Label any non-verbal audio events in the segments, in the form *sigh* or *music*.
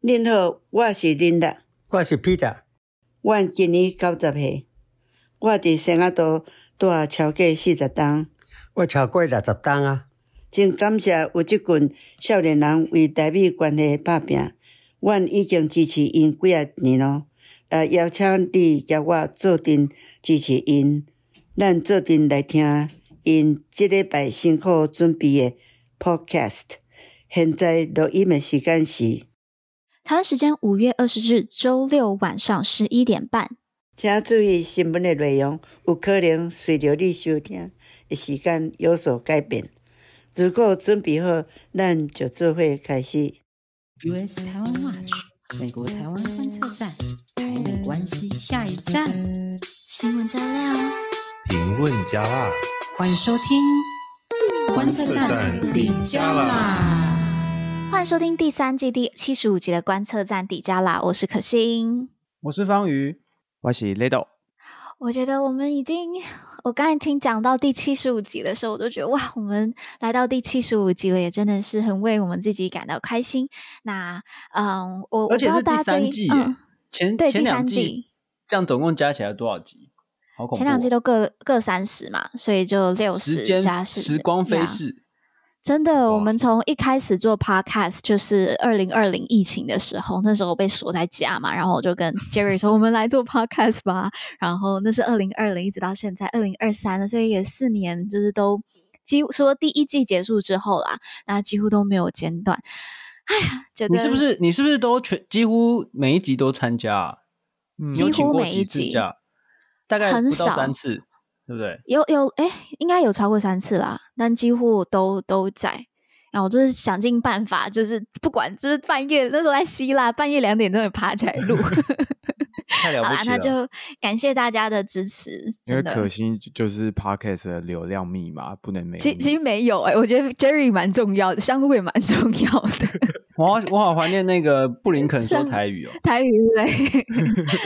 您好，我是琳达，我是 Peter。我今年九十岁，我伫生阿都住超过四十栋，我超过六十栋啊。真感谢有即群少年人为台美关系打拼，阮已经支持因几啊年咯。呃，邀请你甲我做阵支持因，咱做阵来听因即礼拜辛苦准备的 Podcast。现在录音的时间是台湾时间五月二十日周六晚上十一点半。请注意新闻的内容，有可能随着你收听的时间有所改变。如果准备好，咱就做会开始。US 台湾 Watch，美国台湾观测站，台美关系下一站。新闻加料，评论加辣，欢迎收听观测站底加辣。欢迎收听第三季第七十五集的观测站底加啦，我是可心，我是方瑜，我是 Lido。我觉得我们已经，我刚才听讲到第七十五集的时候，我都觉得哇，我们来到第七十五集了，也真的是很为我们自己感到开心。那嗯，我而且是第三季，嗯、前对前两季，第三季这样总共加起来多少集？好恐怖、哦！前两季都各各三十嘛，所以就六十加十，时光飞逝。真的，我们从一开始做 podcast 就是二零二零疫情的时候，那时候被锁在家嘛，然后我就跟 *laughs* Jerry 说：“我们来做 podcast 吧。”然后那是二零二零，一直到现在二零二三了，所以也四年，就是都几乎说第一季结束之后啦，那几乎都没有间断。哎呀，觉得你是不是你是不是都全几乎每一集都参加、啊？嗯，几乎每一集，大概不到三次。对不对？有有哎，应该有超过三次啦，但几乎都都在。然后我就是想尽办法，就是不管就是半夜那时候在希腊，半夜两点钟也爬起来录。*laughs* 太了不起了！好啦，那就感谢大家的支持。因为可心就是 Podcast 的流量密码不能没有。其其实没有哎、欸，我觉得 Jerry 蛮重要的，香菇也蛮重要的。*laughs* 我好我好怀念那个布林肯说 *laughs* 台语哦，台语对，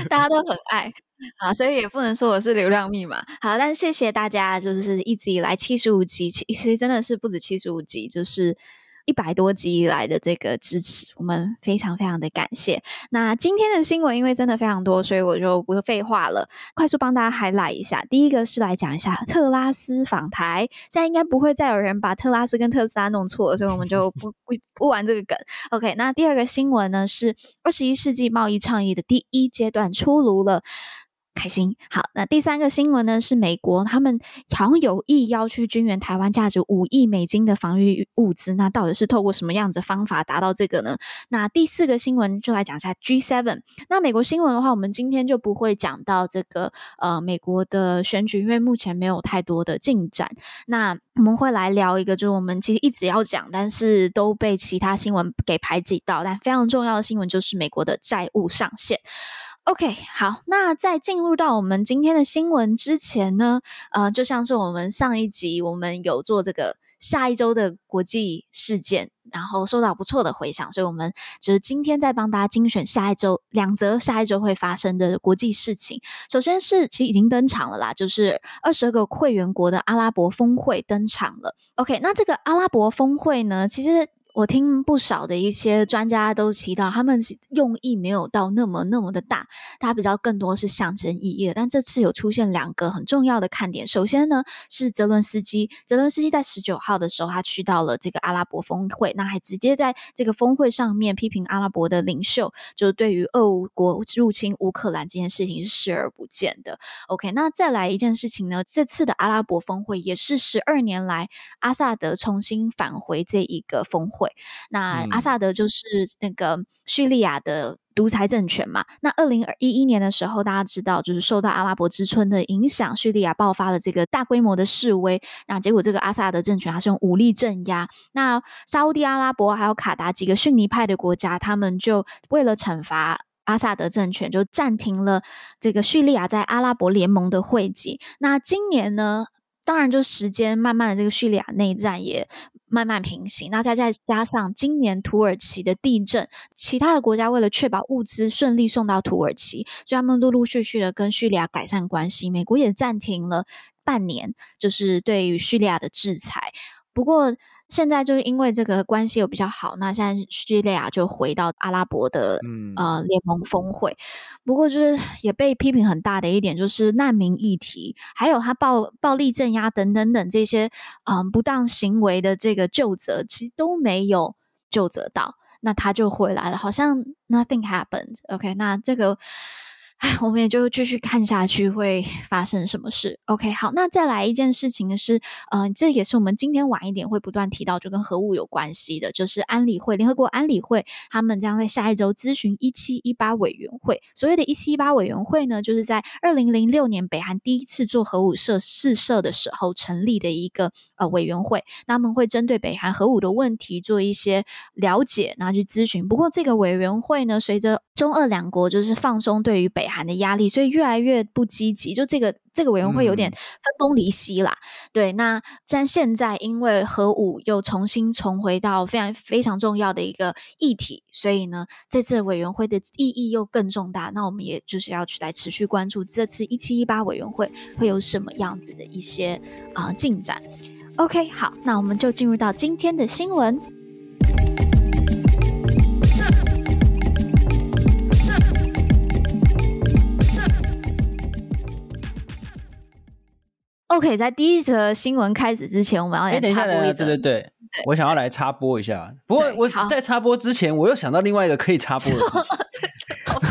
大家都很爱。好，所以也不能说我是流量密码。好，但谢谢大家，就是一直以来七十五集，其实真的是不止七十五集，就是一百多集以来的这个支持，我们非常非常的感谢。那今天的新闻因为真的非常多，所以我就不废话了，快速帮大家还来一下。第一个是来讲一下特拉斯访台，现在应该不会再有人把特拉斯跟特斯拉弄错了，所以我们就不不不玩这个梗。OK，那第二个新闻呢是二十一世纪贸易倡议的第一阶段出炉了。开心。好，那第三个新闻呢？是美国他们好像有意要去军援台湾，价值五亿美金的防御物资。那到底是透过什么样子的方法达到这个呢？那第四个新闻就来讲一下 G7。那美国新闻的话，我们今天就不会讲到这个呃美国的选举，因为目前没有太多的进展。那我们会来聊一个，就是我们其实一直要讲，但是都被其他新闻给排挤到，但非常重要的新闻就是美国的债务上限。OK，好，那在进入到我们今天的新闻之前呢，呃，就像是我们上一集我们有做这个下一周的国际事件，然后收到不错的回响，所以我们就是今天再帮大家精选下一周两则下一周会发生的国际事情。首先是其实已经登场了啦，就是二十二个会员国的阿拉伯峰会登场了。OK，那这个阿拉伯峰会呢，其实。我听不少的一些专家都提到，他们用意没有到那么那么的大，它比较更多是象征意义。但这次有出现两个很重要的看点。首先呢，是泽伦斯基，泽伦斯基在十九号的时候，他去到了这个阿拉伯峰会，那还直接在这个峰会上面批评阿拉伯的领袖，就对于俄国入侵乌克兰这件事情是视而不见的。OK，那再来一件事情呢，这次的阿拉伯峰会也是十二年来阿萨德重新返回这一个峰会。那阿萨德就是那个叙利亚的独裁政权嘛。那二零一一年的时候，大家知道，就是受到阿拉伯之春的影响，叙利亚爆发了这个大规模的示威。那结果，这个阿萨德政权还是用武力镇压。那沙乌地阿拉伯还有卡达几个逊尼派的国家，他们就为了惩罚阿萨德政权，就暂停了这个叙利亚在阿拉伯联盟的会籍。那今年呢，当然就时间慢慢的，这个叙利亚内战也。慢慢平行，那再再加上今年土耳其的地震，其他的国家为了确保物资顺利送到土耳其，所以他们陆陆续续的跟叙利亚改善关系。美国也暂停了半年，就是对于叙利亚的制裁。不过现在就是因为这个关系又比较好，那现在叙利亚就回到阿拉伯的、嗯、呃联盟峰会。不过就是也被批评很大的一点，就是难民议题，还有他暴暴力镇压等等等这些嗯、呃、不当行为的这个究责，其实都没有究责到，那他就回来了，好像 nothing happened。OK，那这个。我们也就继续看下去会发生什么事。OK，好，那再来一件事情呢是，嗯、这也是我们今天晚一点会不断提到，就跟核武有关系的，就是安理会，联合国安理会，他们将在下一周咨询一七一八委员会。所谓的一七一八委员会呢，就是在二零零六年北韩第一次做核武试试射的时候成立的一个呃委员会，他们会针对北韩核武的问题做一些了解，然后去咨询。不过这个委员会呢，随着中俄两国就是放松对于北韩韩的压力，所以越来越不积极。就这个这个委员会有点分崩离析啦。嗯、对，那但现在因为核武又重新重回到非常非常重要的一个议题，所以呢，这次委员会的意义又更重大。那我们也就是要去来持续关注这次一七一八委员会会有什么样子的一些啊、呃、进展。OK，好，那我们就进入到今天的新闻。OK，在第一则新闻开始之前，我们要来插播一则。对对对，我想要来插播一下。不过我在插播之前，我又想到另外一个可以插播的事情。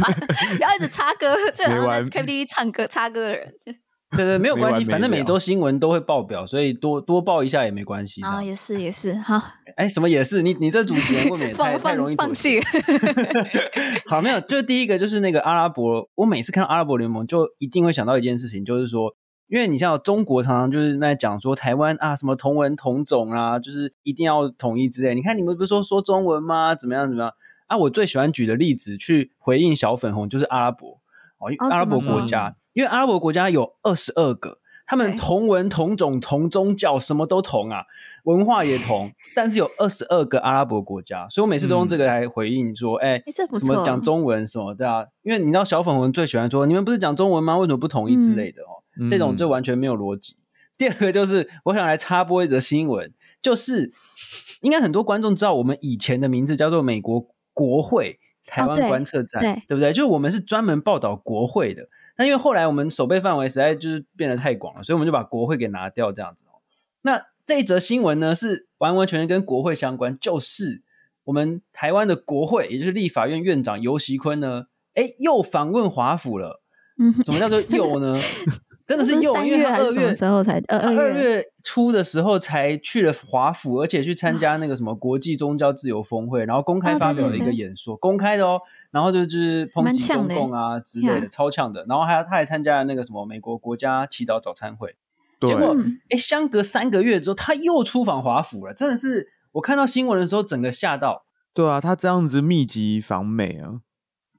*laughs* 不要一直插歌，这好像在 KTV 唱歌插歌的人。*laughs* 对对，没有关系，反正每周新闻都会爆表，所以多多报一下也没关系。啊，也是也是，好。*laughs* 哎，什么也是？你你这主持人未免太太容易放弃。好，没有，就是第一个就是那个阿拉伯，我每次看到阿拉伯联盟，就一定会想到一件事情，就是说。因为你像中国常常就是在讲说台湾啊什么同文同种啊，就是一定要统一之类。你看你们不是说说中文吗？怎么样怎么样？啊，我最喜欢举的例子去回应小粉红就是阿拉伯哦，阿拉伯国家，因为阿拉伯国家有二十二个，他们同文同种同宗教，什么都同啊，文化也同，但是有二十二个阿拉伯国家，所以我每次都用这个来回应说，哎、嗯，什么讲中文什么对啊？因为你知道小粉红最喜欢说你们不是讲中文吗？为什么不统一之类的哦。嗯这种就完全没有逻辑。嗯、第二个就是，我想来插播一则新闻，就是应该很多观众知道，我们以前的名字叫做美国国会台湾观测站，哦、对，对不对？就是我们是专门报道国会的。那因为后来我们守备范围实在就是变得太广了，所以我们就把国会给拿掉，这样子。那这一则新闻呢，是完完全全跟国会相关，就是我们台湾的国会，也就是立法院院长尤习坤呢，哎，又访问华府了。嗯，什么叫做 *laughs* 又呢？*laughs* 真的是又因为他二月时候才二二月初的时候才去了华府，而且去参加那个什么国际宗教自由峰会，然后公开发表了一个演说，公开的哦。然后就就是抨击中共啊之类的，超呛的。然后还有他还参加了那个什么美国国家祈祷早餐会。结果哎，相隔三个月之后，他又出访华府了。真的是我看到新闻的时候，整个吓到。对啊，他这样子密集访美啊。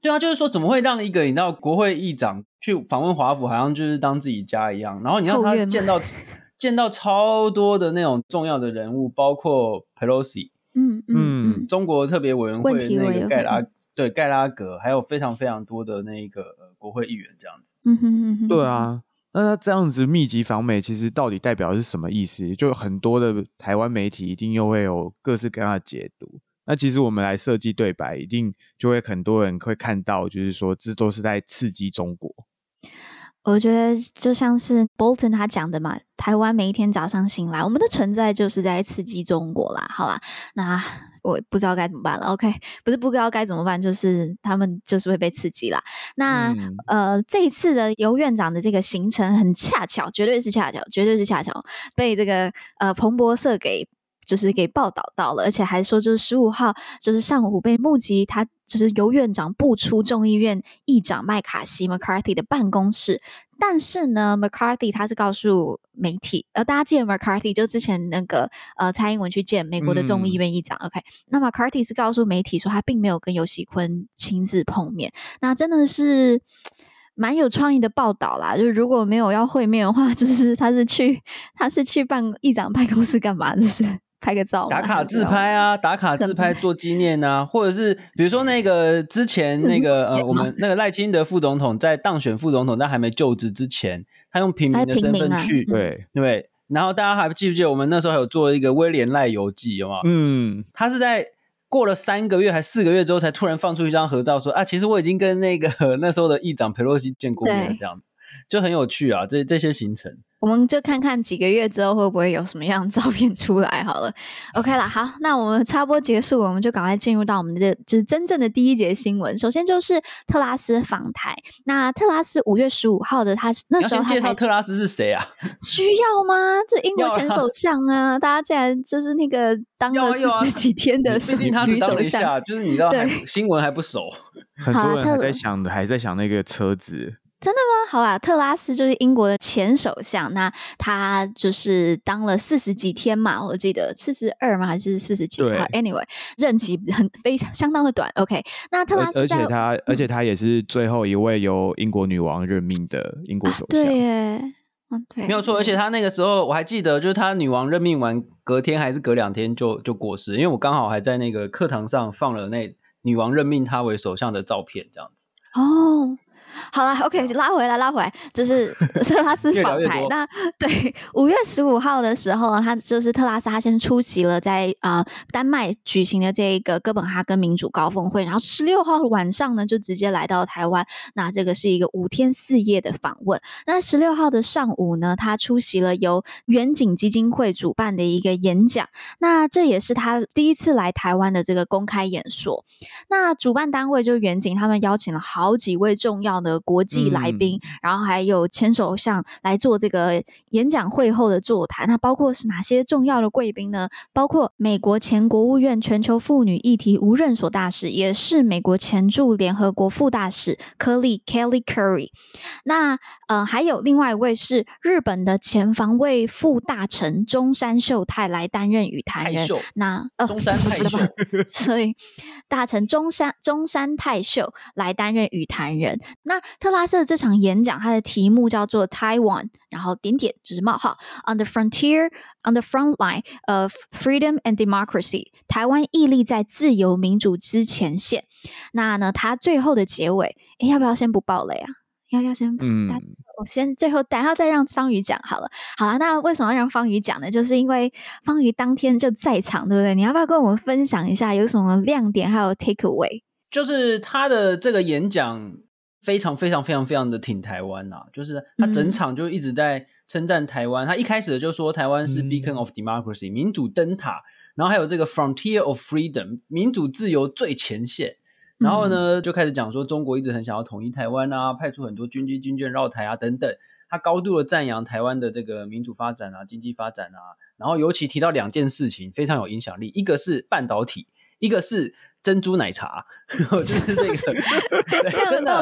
对啊，就是说怎么会让一个你知道国会议长去访问华府，好像就是当自己家一样。然后你让他见到 *laughs* 见到超多的那种重要的人物，包括 Pelosi，嗯嗯嗯，中国特别委员会那个盖拉对盖拉格，还有非常非常多的那个国会议员这样子。嗯哼哼哼，对啊，那他这样子密集访美，其实到底代表的是什么意思？就很多的台湾媒体一定又会有各式各样的解读。那其实我们来设计对白，一定就会很多人会看到，就是说这都是在刺激中国。我觉得就像是 Bolton 他讲的嘛，台湾每一天早上醒来，我们的存在就是在刺激中国啦。好啦，那我不知道该怎么办了。OK，不是不知道该怎么办，就是他们就是会被刺激啦。那、嗯、呃，这一次的游院长的这个行程很恰巧，绝对是恰巧，绝对是恰巧，被这个呃彭博社给。就是给报道到了，而且还说，就是十五号，就是上午被目击，他就是由院长步出众议院议长麦卡锡 （McCarthy） 的办公室。但是呢，McCarthy 他是告诉媒体，呃，大家记得 McCarthy 就之前那个呃蔡英文去见美国的众议院议长。嗯、OK，那 McCarthy 是告诉媒体说，他并没有跟尤喜坤亲自碰面。那真的是蛮有创意的报道啦。就是如果没有要会面的话，就是他是去他是去办议长办公室干嘛？就是。拍个照，打卡自拍啊，打卡自拍做纪念啊，或者是比如说那个之前那个呃，*laughs* 我们那个赖清德副总统在当选副总统但还没就职之前，他用平民的身份去，对。对，然后大家还记不记得我们那时候还有做一个威廉赖游记，有吗？嗯，他是在过了三个月还四个月之后，才突然放出一张合照说，说啊，其实我已经跟那个 *laughs* 那时候的议长佩洛西见过面了，这样子就很有趣啊，这这些行程。我们就看看几个月之后会不会有什么样的照片出来好了。OK 了，好，那我们插播结束了，我们就赶快进入到我们的就是真正的第一节新闻。首先就是特拉斯访台。那特拉斯五月十五号的，他那时候他介绍特拉斯是谁啊？需要吗？就英国前首相啊，大家竟然就是那个当了四十几天的女首相，就是你知道新闻还不熟，很多人还在想的，还在想那个车子。真的吗？好啊，特拉斯就是英国的前首相，那他就是当了四十几天嘛，我记得四十二吗？还是四十几？对，Anyway，任期很非常相当的短。OK，那特拉斯而且他、嗯、而且他也是最后一位由英国女王任命的英国首相。啊、对耶，嗯，对，没有错。而且他那个时候我还记得，就是他女王任命完隔天还是隔两天就就过世，因为我刚好还在那个课堂上放了那女王任命他为首相的照片，这样子。哦。好了，OK，拉回来，拉回来，就是 *laughs* 特拉斯访台。那对，五月十五号的时候呢，他就是特拉斯，他先出席了在啊、呃、丹麦举行的这一个哥本哈根民主高峰会，然后十六号晚上呢，就直接来到台湾。那这个是一个五天四夜的访问。那十六号的上午呢，他出席了由远景基金会主办的一个演讲。那这也是他第一次来台湾的这个公开演说。那主办单位就是远景，他们邀请了好几位重要的国际来宾，嗯，然后还有前首相来做这个演讲会后的座谈。那包括是哪些重要的贵宾呢？包括美国前国务院全球妇女议题无任所大使，也是美国前驻联合国副大使科利 （Kelly Curry）。那呃，还有另外一位是日本的前防卫副大臣中山秀太来担任语坛人。那呃，中山太秀，所以大臣中山中山太秀来担任语坛人。那特拉斯的这场演讲，它的题目叫做 Taiwan，然后点点就是冒号，On the frontier, on the front line of freedom and democracy，台湾屹立在自由民主之前线。那呢，它最后的结尾，诶，要不要先不爆雷啊？要要先，嗯，我先最后等下再让方宇讲好了。好了，那为什么要让方宇讲呢？就是因为方宇当天就在场，对不对？你要不要跟我们分享一下有什么亮点，还有 take away？就是他的这个演讲。非常非常非常非常的挺台湾呐、啊，就是他整场就一直在称赞台湾、嗯。他一开始就说台湾是 beacon of democracy、嗯、民主灯塔，然后还有这个 frontier of freedom 民主自由最前线。然后呢，就开始讲说中国一直很想要统一台湾啊，派出很多军机军舰绕台啊等等。他高度的赞扬台湾的这个民主发展啊，经济发展啊。然后尤其提到两件事情非常有影响力，一个是半导体，一个是。珍珠奶茶，*laughs* 就是这个，*laughs* 真的，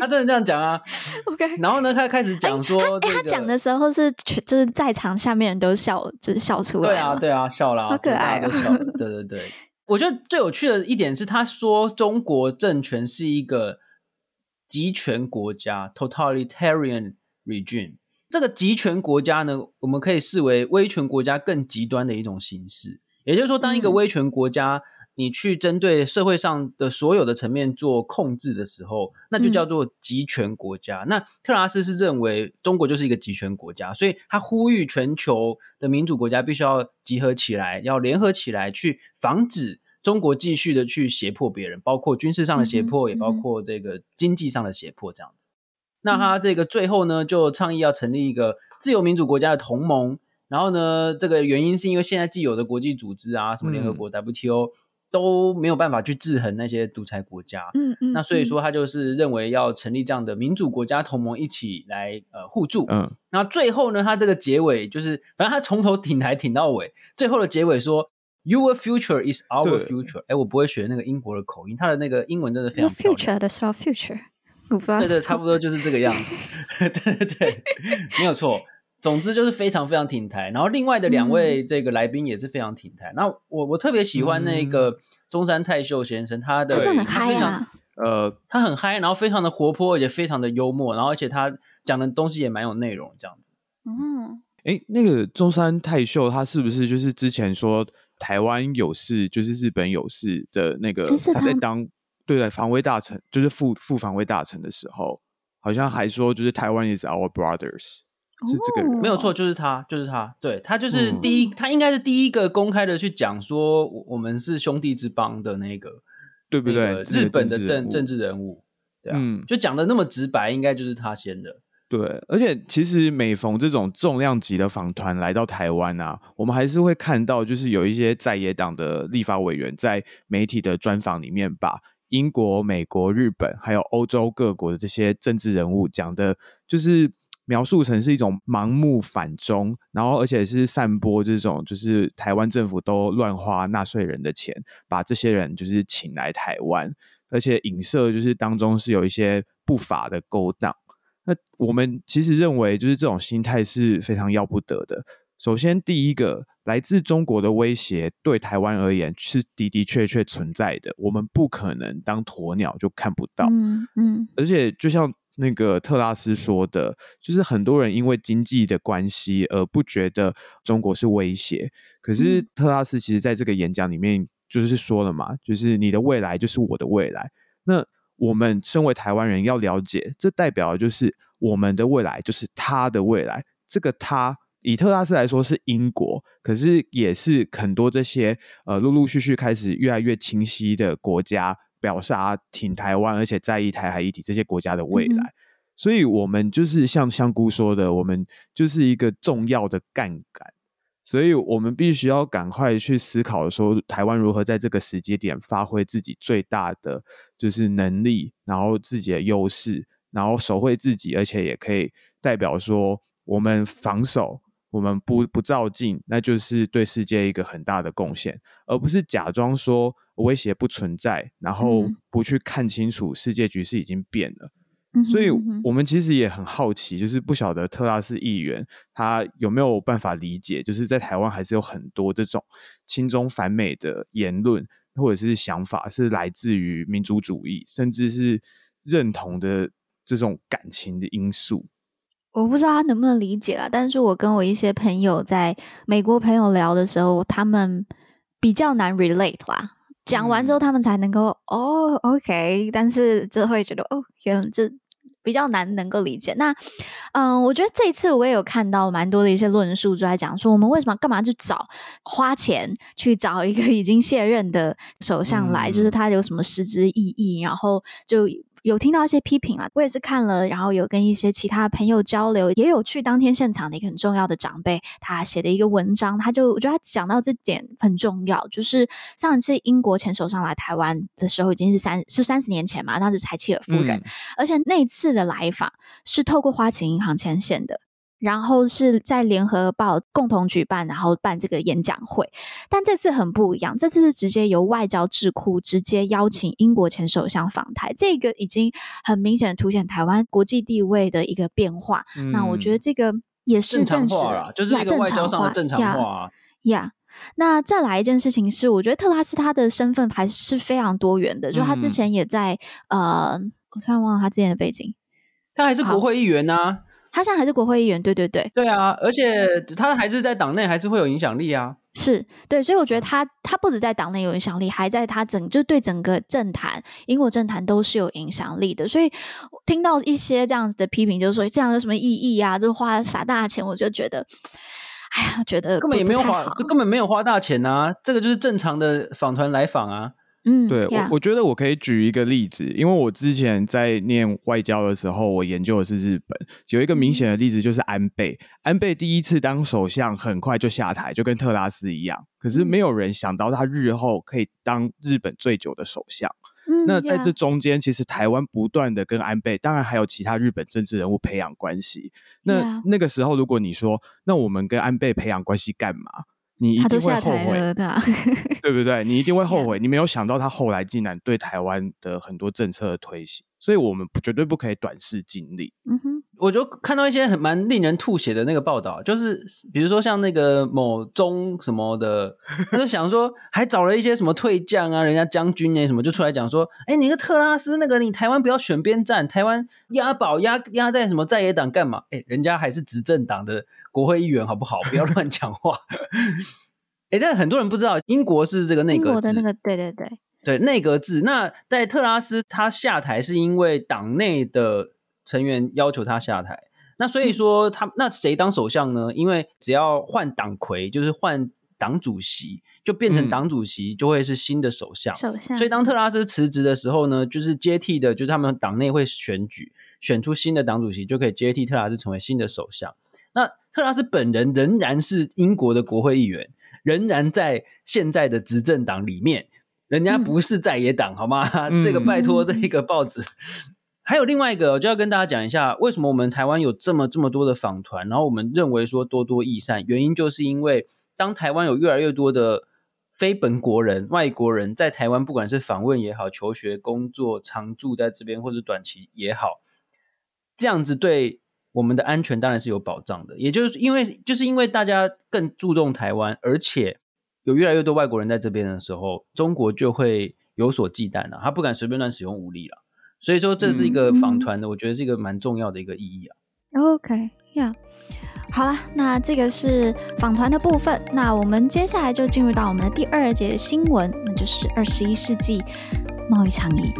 他真的这样讲啊。*laughs* OK，然后呢，他开始讲说、他讲的时候是，就是在场下面人都笑，就是笑出来。对啊，对啊，笑了，好可爱、哦，笑。对对对，我觉得最有趣的一点是，他说中国政权是一个集权国家 （totalitarian regime）。这个集权国家呢，我们可以视为威权国家更极端的一种形式。也就是说，当一个威权国家、嗯你去针对社会上的所有的层面做控制的时候，那就叫做集权国家。嗯、那特拉斯是认为中国就是一个集权国家，所以他呼吁全球的民主国家必须要集合起来，要联合起来去防止中国继续的去胁迫别人，包括军事上的胁迫，嗯、也包括这个经济上的胁迫这样子。嗯、那他这个最后呢，就倡议要成立一个自由民主国家的同盟。然后呢，这个原因是因为现在既有的国际组织啊，什么联合国、WTO、嗯。都没有办法去制衡那些独裁国家，嗯嗯，那所以说他就是认为要成立这样的民主国家同盟，一起来呃互助，嗯，那最后呢，他这个结尾就是，反正他从头挺台挺到尾，最后的结尾说，Your future is our future，哎，我不会学那个英国的口音，他的那个英文真的非常漂亮。Future 的 our future，我不知道，对对，差不多就是这个样子，*laughs* 对对对，没有错。总之就是非常非常挺台，然后另外的两位这个来宾也是非常挺台。嗯、那我我特别喜欢那个中山泰秀先生，他的他非常呃，他很嗨，然后非常的活泼，而且非常的幽默，然后而且他讲的东西也蛮有内容，这样子。嗯，哎，那个中山泰秀他是不是就是之前说台湾有事就是日本有事的那个？他在当对的防卫大臣，就是副副防卫大臣的时候，好像还说就是台湾 is our brothers。是这个人，没有错，就是他，就是他，对，他就是第一，嗯、他应该是第一个公开的去讲说我们是兄弟之邦的那个，对不对？日本的政政治人物，对啊，嗯、就讲的那么直白，应该就是他先的。对，而且其实每逢这种重量级的访团来到台湾啊，我们还是会看到，就是有一些在野党的立法委员在媒体的专访里面，把英国、美国、日本还有欧洲各国的这些政治人物讲的，就是描述成是一种盲目反中，然后而且是散播这种就是台湾政府都乱花纳税人的钱，把这些人就是请来台湾，而且影射就是当中是有一些不法的勾当。那我们其实认为，就是这种心态是非常要不得的。首先，第一个，来自中国的威胁对台湾而言是的的确确存在的，我们不可能当鸵鸟就看不到。嗯嗯。而且，就像那个特拉斯说的，就是很多人因为经济的关系而不觉得中国是威胁。可是，特拉斯其实在这个演讲里面就是说了嘛，就是你的未来就是我的未来。那我们身为台湾人要了解，这代表的就是我们的未来就是他的未来。这个他以特拉斯来说是英国，可是也是很多这些呃陆陆续续开始越来越清晰的国家表达挺台湾，而且在意台海议题这些国家的未来。嗯、所以，我们就是像香菇说的，我们就是一个重要的杠杆。所以我们必须要赶快去思考说，台湾如何在这个时间点发挥自己最大的就是能力，然后自己的优势，然后守卫自己，而且也可以代表说，我们防守，我们不不照进，那就是对世界一个很大的贡献，而不是假装说威胁不存在，然后不去看清楚世界局势已经变了。所以，我们其实也很好奇，就是不晓得特拉斯议员他有没有办法理解，就是在台湾还是有很多这种亲中反美的言论或者是想法，是来自于民族主义，甚至是认同的这种感情的因素。我不知道他能不能理解啦，但是我跟我一些朋友在美国朋友聊的时候，他们比较难 relate 啦。讲完之后，他们才能够、嗯、哦，OK，但是就会觉得哦，原来这。比较难能够理解。那，嗯、呃，我觉得这一次我也有看到蛮多的一些论述，就在讲说我们为什么干嘛去找花钱去找一个已经卸任的首相来，嗯、就是他有什么实质意义？然后就。有听到一些批评啊，我也是看了，然后有跟一些其他朋友交流，也有去当天现场的一个很重要的长辈，他写的一个文章，他就我觉得他讲到这点很重要，就是上一次英国前首相来台湾的时候已经是三是三十年前嘛，当时柴契尔夫人，嗯、而且那次的来访是透过花旗银行牵线的。然后是在联合报共同举办，然后办这个演讲会。但这次很不一样，这次是直接由外交智库直接邀请英国前首相访台，这个已经很明显的凸显台湾国际地位的一个变化。嗯、那我觉得这个也是正式的，就是一个外交上的正常化。呀，那再来一件事情是，我觉得特拉斯他的身份还是非常多元的，嗯、就他之前也在呃，我突然忘了他之前的背景，他还是国会议员呢、啊。他现在还是国会议员，对对对，对啊，而且他还是在党内还是会有影响力啊，是对，所以我觉得他他不止在党内有影响力，还在他整就对整个政坛，英国政坛都是有影响力的。所以听到一些这样子的批评，就是说这样有什么意义啊？就花傻大钱，我就觉得，哎呀，觉得根本也没有花，根本没有花大钱啊，这个就是正常的访团来访啊。嗯，对.我，我觉得我可以举一个例子，因为我之前在念外交的时候，我研究的是日本，有一个明显的例子就是安倍。安倍第一次当首相，很快就下台，就跟特拉斯一样。可是没有人想到他日后可以当日本最久的首相。嗯，那在这中间，其实台湾不断的跟安倍，当然还有其他日本政治人物培养关系。那.那个时候，如果你说，那我们跟安倍培养关系干嘛？你一定会后悔，啊、*laughs* 对不对？你一定会后悔，你没有想到他后来竟然对台湾的很多政策的推行，所以我们绝对不可以短视尽力。嗯哼，我就看到一些很蛮令人吐血的那个报道，就是比如说像那个某中什么的，他就想说，还找了一些什么退将啊，人家将军哎什么，就出来讲说，哎，你个特拉斯那个，你台湾不要选边站，台湾押宝押押在什么在野党干嘛？哎，人家还是执政党的。国会议员好不好？*laughs* 不要乱讲话。哎、欸，但很多人不知道，英国是这个内阁制。对对对，对内阁制。那在特拉斯他下台是因为党内的成员要求他下台，那所以说他，他那谁当首相呢？因为只要换党魁，就是换党主席，就变成党主席就会是新的首相。首相。所以当特拉斯辞职的时候呢，就是接替的，就是他们党内会选举选出新的党主席，就可以接替特拉斯成为新的首相。那特拉斯本人仍然是英国的国会议员，仍然在现在的执政党里面，人家不是在野党，嗯、好吗？*laughs* 这个拜托这一个报纸。*laughs* 还有另外一个，我就要跟大家讲一下，为什么我们台湾有这么这么多的访团，然后我们认为说多多益善，原因就是因为当台湾有越来越多的非本国人、外国人在台湾，不管是访问也好、求学、工作、常住在这边，或者短期也好，这样子对我们的安全当然是有保障的。也就是因为，就是因为大家更注重台湾，而且有越来越多外国人在这边的时候，中国就会有所忌惮了，他不敢随便乱使用武力了。所以说，这是一个访团的，嗯、我觉得是一个蛮重要的一个意义啊。OK，呀、yeah，好了，那这个是访团的部分。那我们接下来就进入到我们的第二节新闻，那就是二十一世纪贸易倡议。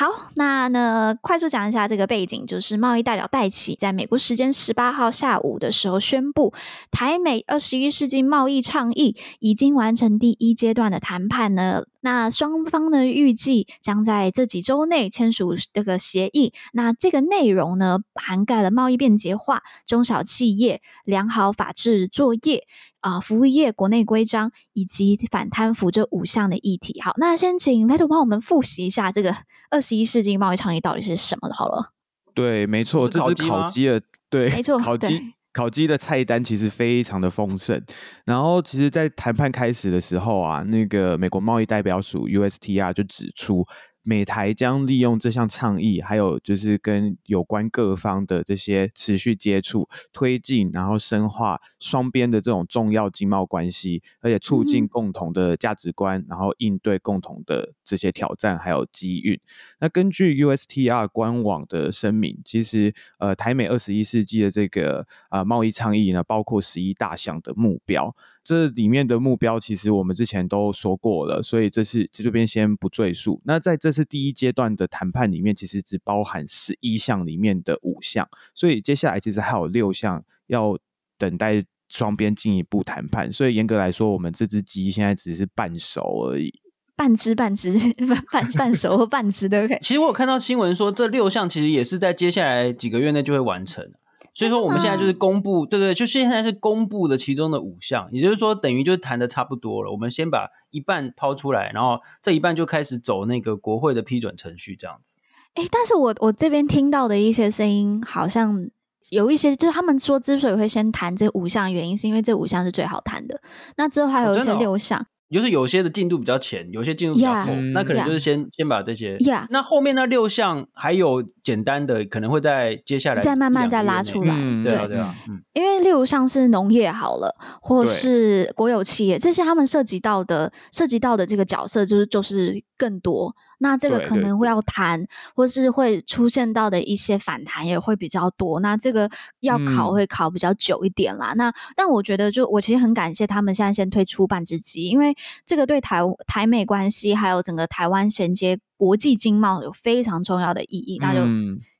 好，那呢，快速讲一下这个背景，就是贸易代表戴琪在美国时间十八号下午的时候宣布，台美二十一世纪贸易倡议已经完成第一阶段的谈判呢。那双方呢，预计将在这几周内签署这个协议。那这个内容呢，涵盖了贸易便捷化、中小企业、良好法治作业啊、呃、服务业国内规章以及反贪腐这五项的议题。好，那先请 Leto 帮我们复习一下这个 *laughs* 二十一世纪贸易倡议到底是什么好了。对，没错，这是烤鸡的，对，没错，烤鸡。烤鸡的菜单其实非常的丰盛，然后其实，在谈判开始的时候啊，那个美国贸易代表署 USTR 就指出。美台将利用这项倡议，还有就是跟有关各方的这些持续接触，推进然后深化双边的这种重要经贸关系，而且促进共同的价值观，然后应对共同的这些挑战还有机遇。那根据 USTR 官网的声明，其实呃台美二十一世纪的这个啊贸易倡议呢，包括十一大项的目标。这里面的目标其实我们之前都说过了，所以这次这边先不赘述。那在这次第一阶段的谈判里面，其实只包含十一项里面的五项，所以接下来其实还有六项要等待双边进一步谈判。所以严格来说，我们这只鸡现在只是半熟而已，半只半只 *laughs* 半半半熟或半只都可以。其实我有看到新闻说，这六项其实也是在接下来几个月内就会完成。所以说我们现在就是公布，对对，就现在是公布的其中的五项，也就是说等于就谈的差不多了。我们先把一半抛出来，然后这一半就开始走那个国会的批准程序，这样子。哎，但是我我这边听到的一些声音，好像有一些就是他们说之所以会先谈这五项，原因是因为这五项是最好谈的。那之后还有一些六项。就是有些的进度比较浅，有些进度比较后，yeah, 那可能就是先先把这些，yeah, 那后面那六项还有简单的，可能会在接下来再慢慢再拉出来，嗯、对啊对啊，嗯，因为例如像是农业好了，或是国有企业，这些他们涉及到的涉及到的这个角色就是就是更多。那这个可能会要谈，或是会出现到的一些反弹也会比较多。那这个要考会考比较久一点啦。嗯、那但我觉得，就我其实很感谢他们现在先推出半只鸡，因为这个对台台美关系还有整个台湾衔接国际经贸有非常重要的意义。那就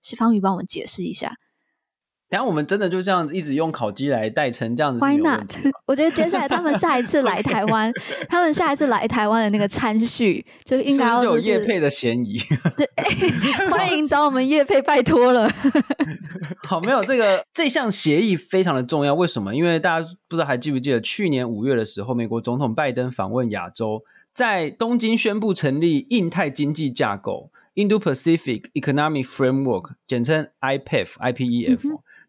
是方宇帮我们解释一下。等下我们真的就这样子一直用烤鸡来代称，这样子 Why not？*laughs* 我觉得接下来他们下一次来台湾，他们下一次来台湾的那个餐序就应该要、就是有叶配的嫌疑。对，*laughs* 欢迎找我们叶配，拜托了。*laughs* 好，没有这个这项协议非常的重要。为什么？因为大家不知道还记不记得去年五月的时候，美国总统拜登访问亚洲，在东京宣布成立印太经济架构 （Indo-Pacific Economic Framework），简称 IPEF，IPEF。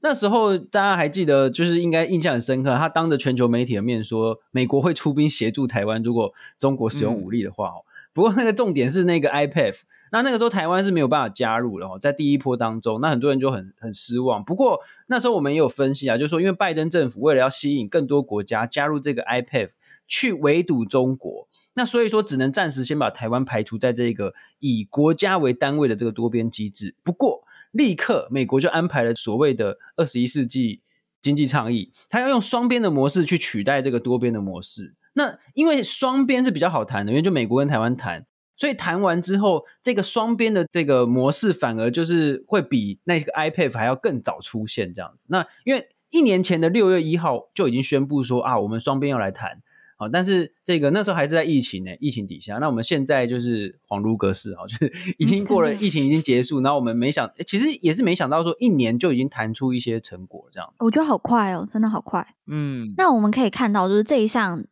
嗯那时候大家还记得，就是应该印象很深刻。他当着全球媒体的面说，美国会出兵协助台湾，如果中国使用武力的话。嗯、不过那个重点是那个 IPEF，那那个时候台湾是没有办法加入了哦，在第一波当中，那很多人就很很失望。不过那时候我们也有分析啊，就是说因为拜登政府为了要吸引更多国家加入这个 IPEF，去围堵中国，那所以说只能暂时先把台湾排除在这个以国家为单位的这个多边机制。不过。立刻，美国就安排了所谓的二十一世纪经济倡议，他要用双边的模式去取代这个多边的模式。那因为双边是比较好谈的，因为就美国跟台湾谈，所以谈完之后，这个双边的这个模式反而就是会比那个 IPEF 还要更早出现这样子。那因为一年前的六月一号就已经宣布说啊，我们双边要来谈。好，但是这个那时候还是在疫情呢，疫情底下。那我们现在就是恍如隔世，啊，*laughs* 就是已经过了 *laughs* 疫情，已经结束。然后我们没想，其实也是没想到说一年就已经谈出一些成果，这样子。我觉得好快哦，真的好快。嗯，那我们可以看到，就是这一项，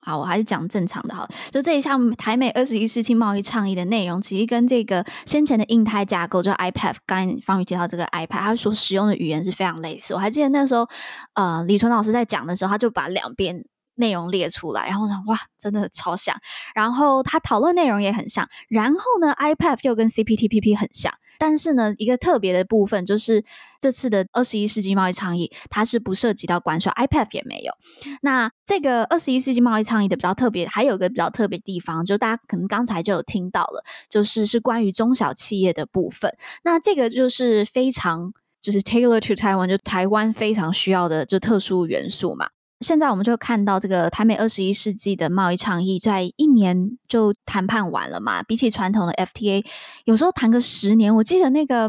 好，我还是讲正常的哈。就这一项台美二十一世纪贸易倡议的内容，其实跟这个先前的印太架构，就 IPAD，刚才方宇提到这个 IPAD，他所使用的语言是非常类似。我还记得那时候，呃，李纯老师在讲的时候，他就把两边。内容列出来，然后想哇，真的超像。然后他讨论内容也很像。然后呢，IPEF 又跟 CPTPP 很像。但是呢，一个特别的部分就是这次的二十一世纪贸易倡议，它是不涉及到关税，IPEF 也没有。那这个二十一世纪贸易倡议的比较特别，还有个比较特别地方，就大家可能刚才就有听到了，就是是关于中小企业的部分。那这个就是非常就是 tailor to Taiwan，就台湾非常需要的就特殊元素嘛。现在我们就看到这个台美二十一世纪的贸易倡议，在一年就谈判完了嘛。比起传统的 FTA，有时候谈个十年。我记得那个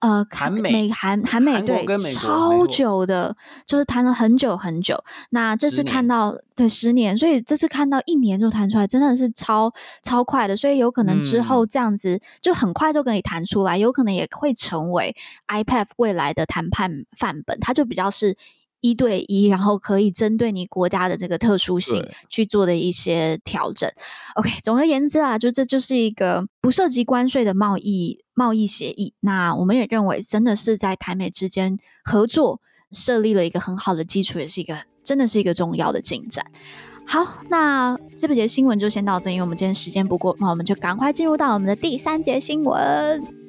呃，韩美韩韩美对超久的，就是谈了很久很久。那这次看到对十年，所以这次看到一年就谈出来，真的是超超快的。所以有可能之后这样子就很快就可以谈出来，有可能也会成为 IPEF 未来的谈判范本。它就比较是。一对一，然后可以针对你国家的这个特殊性去做的一些调整。OK，总而言之啊，就这就是一个不涉及关税的贸易贸易协议。那我们也认为，真的是在台美之间合作设立了一个很好的基础，也是一个真的是一个重要的进展。好，那这节新闻就先到这，因为我们今天时间不够，那我们就赶快进入到我们的第三节新闻。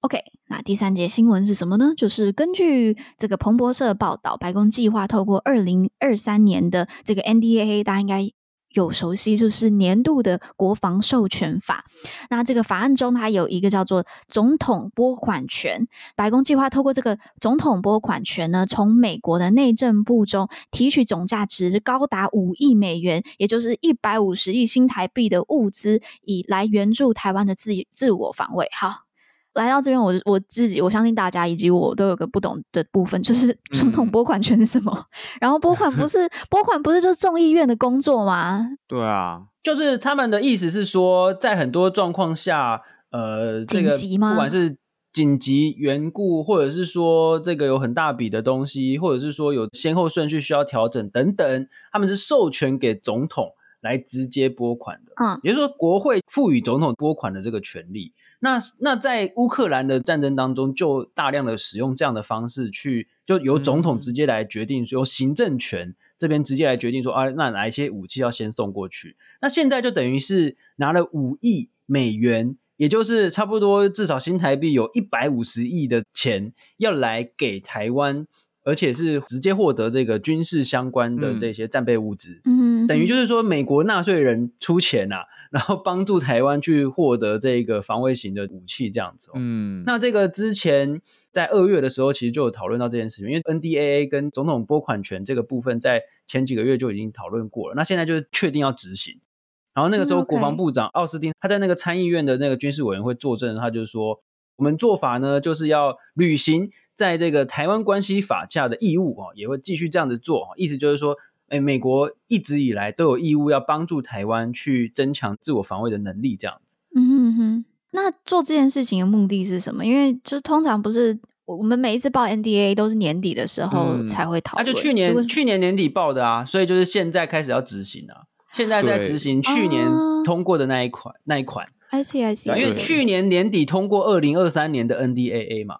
OK，那第三节新闻是什么呢？就是根据这个彭博社报道，白宫计划透过二零二三年的这个 NDAA，大家应该有熟悉，就是年度的国防授权法。那这个法案中，它有一个叫做总统拨款权。白宫计划透过这个总统拨款权呢，从美国的内政部中提取总价值高达五亿美元，也就是一百五十亿新台币的物资，以来援助台湾的自自我防卫。好。来到这边，我我自己，我相信大家以及我都有个不懂的部分，*laughs* 就是总统拨款权是什么？嗯、*laughs* 然后拨款不是 *laughs* 拨款不是就是众议院的工作吗？对啊，就是他们的意思是说，在很多状况下，呃，紧急吗？不管是紧急缘故，或者是说这个有很大笔的东西，或者是说有先后顺序需要调整等等，他们是授权给总统来直接拨款的。嗯，也就是说，国会赋予总统拨款的这个权利。那那在乌克兰的战争当中，就大量的使用这样的方式去，就由总统直接来决定，由行政权这边直接来决定说啊，那哪一些武器要先送过去？那现在就等于是拿了五亿美元，也就是差不多至少新台币有一百五十亿的钱要来给台湾，而且是直接获得这个军事相关的这些战备物资。嗯，等于就是说美国纳税人出钱啊。然后帮助台湾去获得这个防卫型的武器，这样子。嗯，那这个之前在二月的时候，其实就有讨论到这件事情，因为 NDAA 跟总统拨款权这个部分，在前几个月就已经讨论过了。那现在就是确定要执行。然后那个时候，国防部长奥斯汀他在那个参议院的那个军事委员会作证，他就是说，我们做法呢，就是要履行在这个台湾关系法下的义务哦，也会继续这样子做。意思就是说。哎，美国一直以来都有义务要帮助台湾去增强自我防卫的能力，这样子。嗯哼哼。那做这件事情的目的是什么？因为就通常不是我们每一次报 NDA 都是年底的时候才会讨论。那、嗯啊、就去年去年年底报的啊，所以就是现在开始要执行啊。现在在执行去年通过的那一款那一款。I see, I see。因为去年年底通过二零二三年的 NDAA 嘛，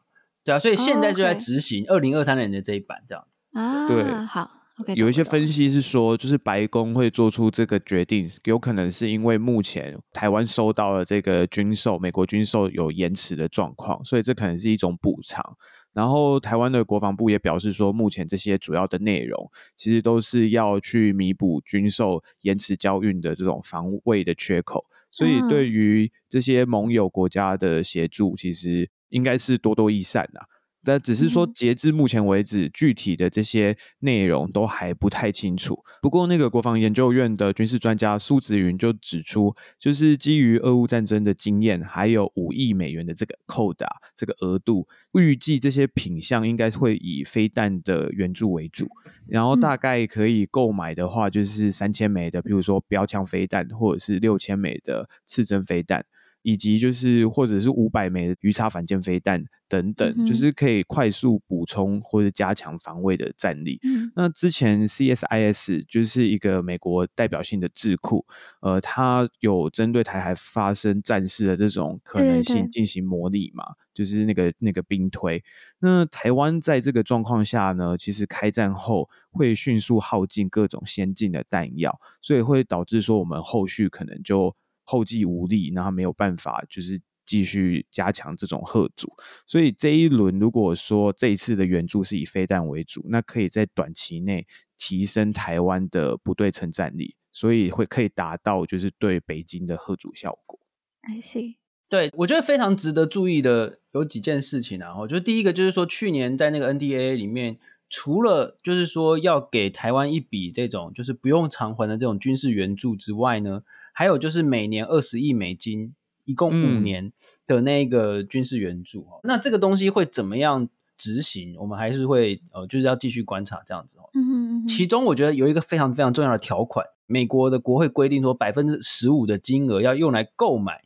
对啊，所以现在就在执行二零二三年的这一版这样子。啊，对，好。Okay, 有一些分析是说，就是白宫会做出这个决定，有可能是因为目前台湾收到了这个军售，美国军售有延迟的状况，所以这可能是一种补偿。然后台湾的国防部也表示说，目前这些主要的内容其实都是要去弥补军售延迟交运的这种防卫的缺口，所以对于这些盟友国家的协助，其实应该是多多益善的。但只是说，截至目前为止，具体的这些内容都还不太清楚。不过，那个国防研究院的军事专家苏子云就指出，就是基于俄乌战争的经验，还有五亿美元的这个扣打这个额度，预计这些品项应该会以飞弹的援助为主，然后大概可以购买的话，就是三千枚的，比如说标枪飞弹，或者是六千枚的刺针飞弹。以及就是或者是五百枚的鱼叉反舰飞弹等等，嗯，就是可以快速补充或者加强防卫的战力。嗯，那之前 CSIS 就是一个美国代表性的智库，呃，它有针对台海发生战事的这种可能性进行模拟嘛，对对对，就是那个那个兵推。那台湾在这个状况下呢，其实开战后会迅速耗尽各种先进的弹药，所以会导致说我们后续可能就。后继无力，然后没有办法，就是继续加强这种贺阻。所以这一轮，如果说这一次的援助是以飞弹为主，那可以在短期内提升台湾的不对称战力，所以会可以达到就是对北京的贺阻效果。I see。对，我觉得非常值得注意的有几件事情啊。我觉得第一个就是说，去年在那个 NDAA 里面，除了就是说要给台湾一笔这种就是不用偿还的这种军事援助之外呢。还有就是每年二十亿美金，一共五年的那个军事援助，嗯，那这个东西会怎么样执行？我们还是会呃，就是要继续观察这样子哦。嗯嗯。其中我觉得有一个非常非常重要的条款，美国的国会规定说，百分之十五的金额要用来购买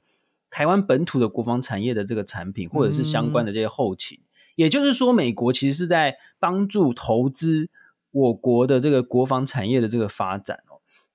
台湾本土的国防产业的这个产品，或者是相关的这些后勤。嗯、也就是说，美国其实是在帮助投资我国的这个国防产业的这个发展。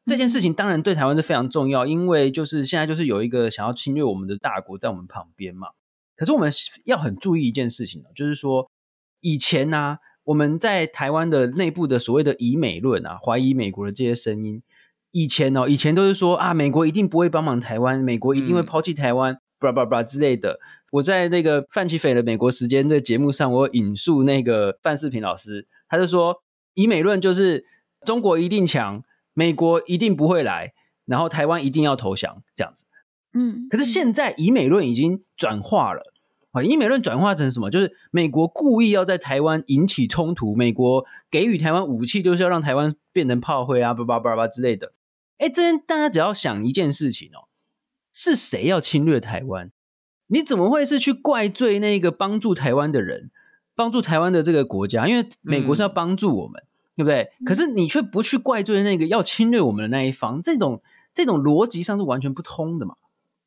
这件事情当然对台湾是非常重要，因为就是现在就是有一个想要侵略我们的大国在我们旁边嘛。可是我们要很注意一件事情，就是说以前呢、啊，我们在台湾的内部的所谓的以美论啊，怀疑美国的这些声音，以前哦，以前都是说啊，美国一定不会帮忙台湾，美国一定会抛弃台湾，巴拉巴拉之类的。我在那个范奇斐的美国时间这个节目上，我引述那个范世平老师，他就说以美论就是中国一定强。美国一定不会来，然后台湾一定要投降，这样子。嗯，可是现在以美论已经转化了啊！以美论转化成什么？就是美国故意要在台湾引起冲突，美国给予台湾武器，就是要让台湾变成炮灰啊，叭叭叭叭之类的。哎，这边大家只要想一件事情哦，是谁要侵略台湾？你怎么会是去怪罪那个帮助台湾的人，帮助台湾的这个国家？因为美国是要帮助我们。嗯对不对？可是你却不去怪罪那个要侵略我们的那一方，这种这种逻辑上是完全不通的嘛？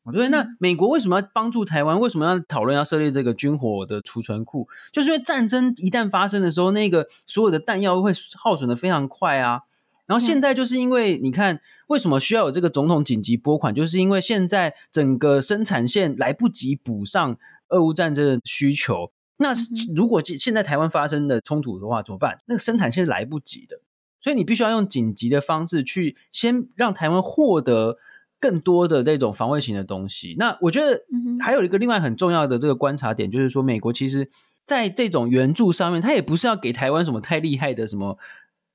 对不对？那美国为什么要帮助台湾？为什么要讨论要设立这个军火的储存库？就是因为战争一旦发生的时候，那个所有的弹药会耗损的非常快啊。然后现在就是因为你看，为什么需要有这个总统紧急拨款？就是因为现在整个生产线来不及补上俄乌战争的需求。那如果现在台湾发生的冲突的话，怎么办？那个生产线是来不及的，所以你必须要用紧急的方式去先让台湾获得更多的这种防卫型的东西。那我觉得还有一个另外很重要的这个观察点，就是说美国其实在这种援助上面，它也不是要给台湾什么太厉害的什么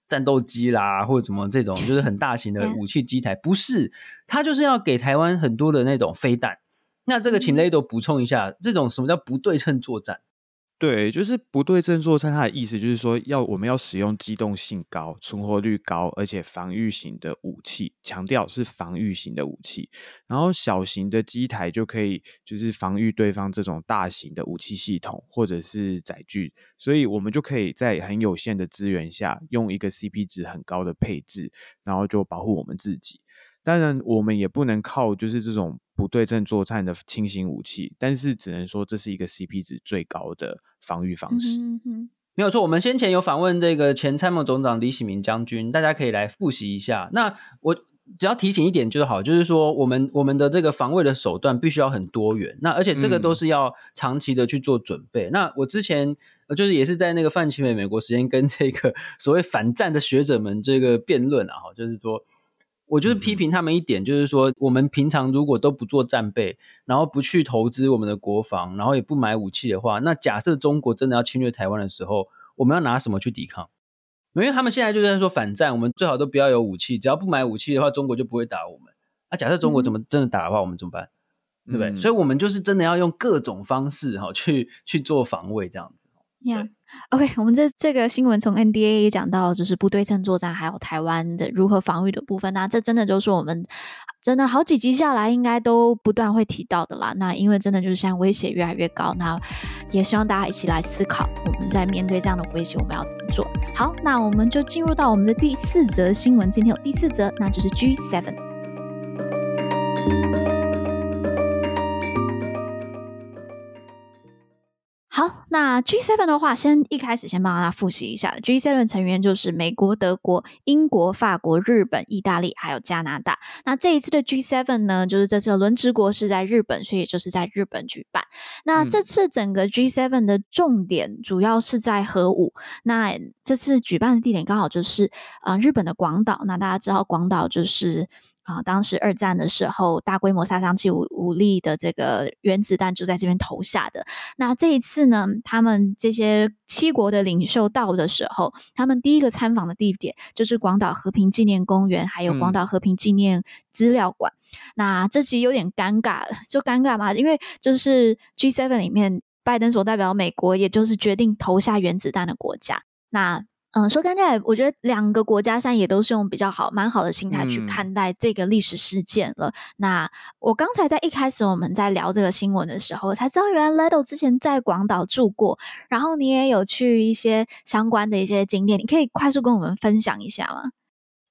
战斗机啦，或者什么这种就是很大型的武器机台，不是，它就是要给台湾很多的那种飞弹。那这个请雷朵补充一下，这种什么叫不对称作战？对，就是不对称作战，它的意思就是说，要我们要使用机动性高、存活率高，而且防御型的武器，强调是防御型的武器。然后小型的机台就可以，就是防御对方这种大型的武器系统或者是载具，所以我们就可以在很有限的资源下，用一个 CP 值很高的配置，然后就保护我们自己。当然，我们也不能靠就是这种不对称作战的轻型武器，但是只能说这是一个 CP 值最高的防御方式。嗯嗯，没有错，我们先前有访问这个前参谋总长李喜明将军，大家可以来复习一下。那我只要提醒一点就好，就是说我们我们的这个防卫的手段必须要很多元，那而且这个都是要长期的去做准备。嗯、那我之前就是也是在那个范奇美美国时间跟这个 *laughs* 所谓反战的学者们这个辩论啊，哈，就是说。我就是批评他们一点，就是说，我们平常如果都不做战备，然后不去投资我们的国防，然后也不买武器的话，那假设中国真的要侵略台湾的时候，我们要拿什么去抵抗？因为他们现在就在说反战，我们最好都不要有武器，只要不买武器的话，中国就不会打我们。啊，假设中国怎么真的打的话，我们怎么办？对不对？嗯、所以，我们就是真的要用各种方式哈，去去做防卫，这样子。Yeah. OK，我们这这个新闻从 NDA 也讲到，就是不对称作战，还有台湾的如何防御的部分。那这真的就是我们真的好几集下来，应该都不断会提到的啦。那因为真的就是现在威胁越来越高，那也希望大家一起来思考，我们在面对这样的威胁，我们要怎么做？好，那我们就进入到我们的第四则新闻。今天有第四则，那就是 G7。好，那 G7 的话，先一开始先帮大家复习一下。G7 成员就是美国、德国、英国、法国、日本、意大利，还有加拿大。那这一次的 G7 呢，就是这次的轮值国是在日本，所以就是在日本举办。那这次整个 G7 的重点主要是在核武。那这次举办的地点刚好就是呃日本的广岛。那大家知道广岛就是。啊，当时二战的时候，大规模杀伤性武武力的这个原子弹就在这边投下的。那这一次呢，他们这些七国的领袖到的时候，他们第一个参访的地点就是广岛和平纪念公园，还有广岛和平纪念资料馆。嗯、那这集有点尴尬了，就尴尬嘛，因为就是 G7 里面，拜登所代表美国，也就是决定投下原子弹的国家。那嗯，说刚才我觉得两个国家现在也都是用比较好、蛮好的心态去看待这个历史事件了。嗯、那我刚才在一开始我们在聊这个新闻的时候，我才知道原来 Ledo 之前在广岛住过，然后你也有去一些相关的一些景点，你可以快速跟我们分享一下吗？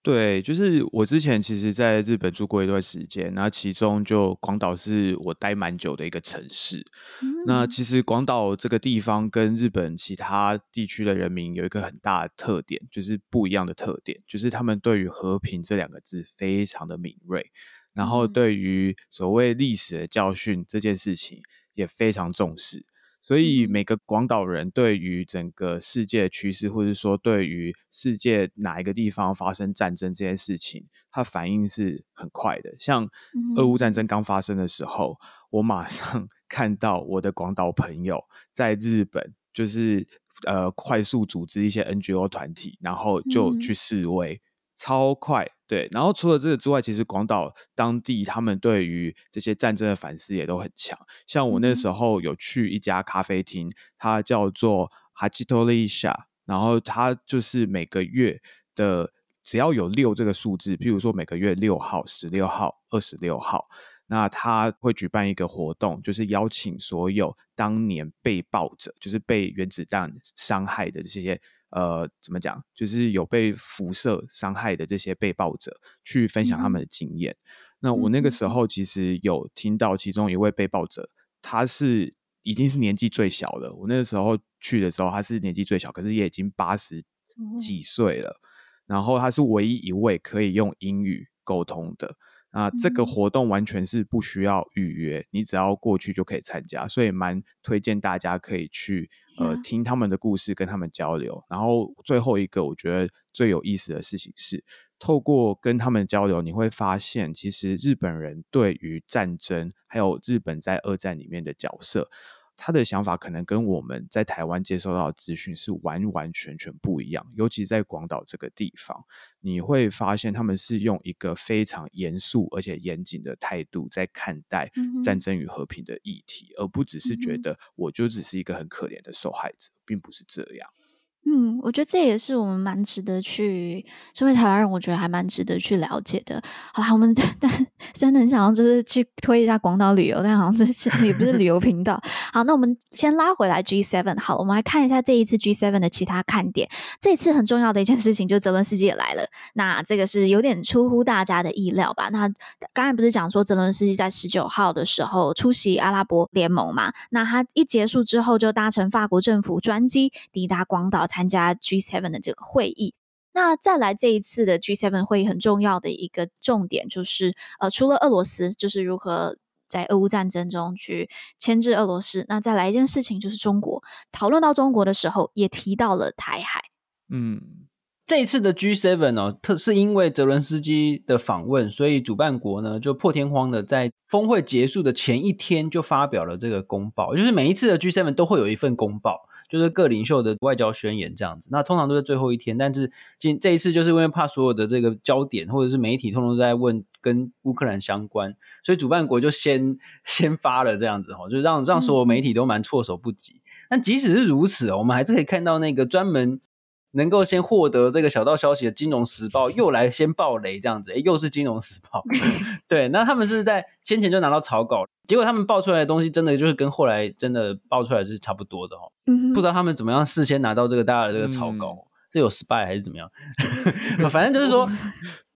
对，就是我之前其实在日本住过一段时间，那其中就广岛是我待蛮久的一个城市。嗯、那其实广岛这个地方跟日本其他地区的人民有一个很大的特点，就是不一样的特点，就是他们对于和平这两个字非常的敏锐，然后对于所谓历史的教训这件事情也非常重视。所以每个广岛人对于整个世界的趋势，或者说对于世界哪一个地方发生战争这件事情，他反应是很快的。像俄乌战争刚发生的时候，我马上 *laughs* 看到我的广岛朋友在日本，就是呃快速组织一些 NGO 团体，然后就去示威。超快，对。然后除了这个之外，其实广岛当地他们对于这些战争的反思也都很强。像我那时候有去一家咖啡厅，它叫做哈吉托利夏，然后它就是每个月的只要有六这个数字，譬如说每个月六号、十六号、二十六号，那他会举办一个活动，就是邀请所有当年被爆者，就是被原子弹伤害的这些。呃，怎么讲？就是有被辐射伤害的这些被爆者去分享他们的经验。嗯、那我那个时候其实有听到其中一位被爆者，他是已经是年纪最小的。我那个时候去的时候，他是年纪最小，可是也已经八十几岁了。嗯、然后他是唯一一位可以用英语沟通的。那这个活动完全是不需要预约，你只要过去就可以参加，所以蛮推荐大家可以去呃听他们的故事，跟他们交流。然后最后一个我觉得最有意思的事情是，透过跟他们交流，你会发现其实日本人对于战争，还有日本在二战里面的角色。他的想法可能跟我们在台湾接收到的资讯是完完全全不一样，尤其在广岛这个地方，你会发现他们是用一个非常严肃而且严谨的态度在看待战争与和平的议题，而不只是觉得我就只是一个很可怜的受害者，并不是这样。嗯，我觉得这也是我们蛮值得去，身为台湾人，我觉得还蛮值得去了解的。好啦，我们 *laughs* 但是真的很想要就是去推一下广岛旅游，但好像这也不是旅游频道。好，那我们先拉回来 G7。好，我们来看一下这一次 G7 的其他看点。这次很重要的一件事情，就是泽伦斯基也来了。那这个是有点出乎大家的意料吧？那刚才不是讲说泽伦斯基在十九号的时候出席阿拉伯联盟嘛？那他一结束之后，就搭乘法国政府专机抵达广岛。参加 G7 的这个会议，那再来这一次的 G7 会议很重要的一个重点就是，呃，除了俄罗斯，就是如何在俄乌战争中去牵制俄罗斯，那再来一件事情就是中国。讨论到中国的时候，也提到了台海。嗯，这一次的 G7 哦，特是因为泽伦斯基的访问，所以主办国呢就破天荒的在峰会结束的前一天就发表了这个公报，就是每一次的 G7 都会有一份公报。就是各领袖的外交宣言这样子。那通常都是最后一天，但是今这一次就是因为怕所有的这个焦点或者是媒体通通都在问跟乌克兰相关，所以主办国就先先发了这样子哈，就让让所有媒体都蛮措手不及。嗯、但即使是如此，我们还是可以看到那个专门。能够先获得这个小道消息的《金融时报》又来先爆雷，这样子，诶，又是《金融时报 *laughs*》。对，那他们是在先前就拿到草稿，结果他们爆出来的东西，真的就是跟后来真的爆出来是差不多的哦。嗯，不知道他们怎么样事先拿到这个大家的这个草稿，这、嗯、有 spy 还是怎么样？*laughs* 反正就是说。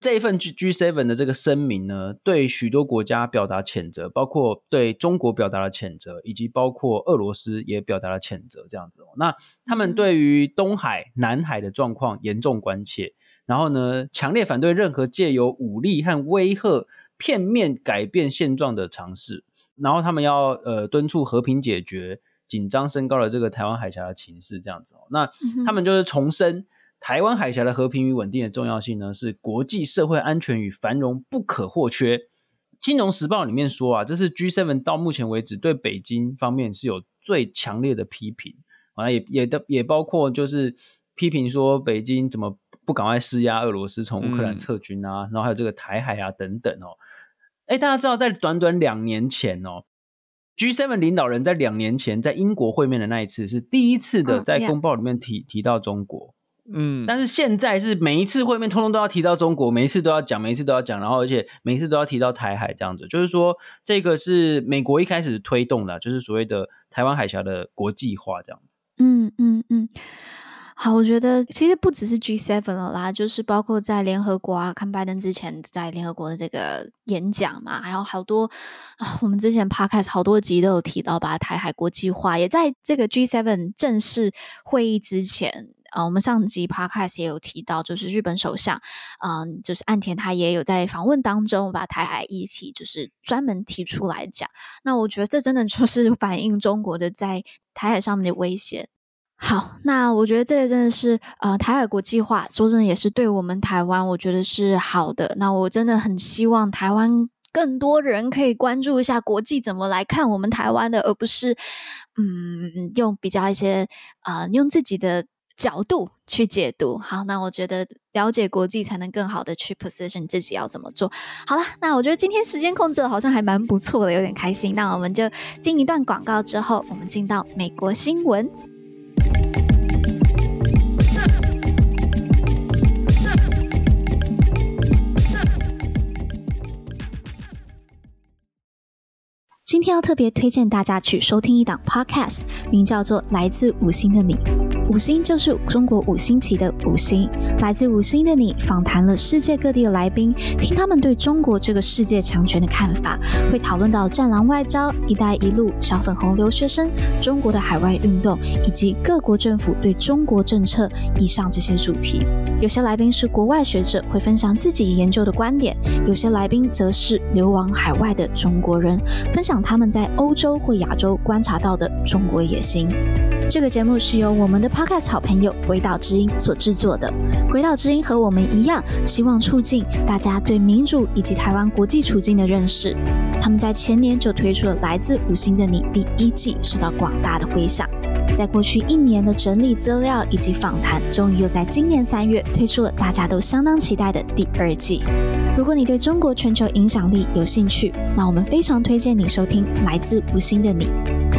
这一份 G G Seven 的这个声明呢，对许多国家表达谴责，包括对中国表达了谴责，以及包括俄罗斯也表达了谴责，这样子哦。那他们对于东海、南海的状况严重关切，然后呢，强烈反对任何借由武力和威吓片面改变现状的尝试，然后他们要呃敦促和平解决紧张升高的这个台湾海峡的情势，这样子哦。那他们就是重申。台湾海峡的和平与稳定的重要性呢，是国际社会安全与繁荣不可或缺。金融时报里面说啊，这是 G7 到目前为止对北京方面是有最强烈的批评啊，也也的也包括就是批评说北京怎么不赶快施压俄罗斯从乌克兰撤军啊，嗯、然后还有这个台海啊等等哦。哎，大家知道在短短两年前哦，G7 领导人在两年前在英国会面的那一次是第一次的在公报里面提、oh, 提到中国。嗯，但是现在是每一次会面，通通都要提到中国，每一次都要讲，每一次都要讲，然后而且每一次都要提到台海这样子，就是说这个是美国一开始推动的，就是所谓的台湾海峡的国际化这样子。嗯嗯嗯，好，我觉得其实不只是 G7 了啦，就是包括在联合国啊，看拜登之前在联合国的这个演讲嘛，还有好多啊，我们之前 Podcast 好多集都有提到，把台海国际化，也在这个 G7 正式会议之前。呃，我们上集 podcast 也有提到，就是日本首相，嗯、就是岸田，他也有在访问当中把台海议题就是专门提出来讲。那我觉得这真的就是 *laughs* 反映中国的在台海上面的威胁。好，那我觉得这个真的是呃台海国际化，说真的也是对我们台湾，我觉得是好的。那我真的很希望台湾更多人可以关注一下国际怎么来看我们台湾的，而不是嗯用比较一些呃用自己的。角度去解读，好，那我觉得了解国际才能更好的去 position 自己要怎么做。好了，那我觉得今天时间控制的好像还蛮不错的，有点开心。那我们就进一段广告之后，我们进到美国新闻。今天要特别推荐大家去收听一档 podcast，名叫做《来自五星的你》。五星就是中国五星旗的五星。来自五星的你访谈了世界各地的来宾，听他们对中国这个世界强权的看法，会讨论到战狼外交、一带一路、小粉红留学生、中国的海外运动以及各国政府对中国政策以上这些主题。有些来宾是国外学者，会分享自己研究的观点；有些来宾则是流亡海外的中国人，分享。他们在欧洲或亚洲观察到的中国野心。这个节目是由我们的 Podcast 好朋友鬼岛之音所制作的。鬼岛之音和我们一样，希望促进大家对民主以及台湾国际处境的认识。他们在前年就推出了《来自五星的你》第一季，受到广大的回响。在过去一年的整理资料以及访谈，终于又在今年三月推出了大家都相当期待的第二季。如果你对中国全球影响力有兴趣，那我们非常推荐你收听《来自五星的你》。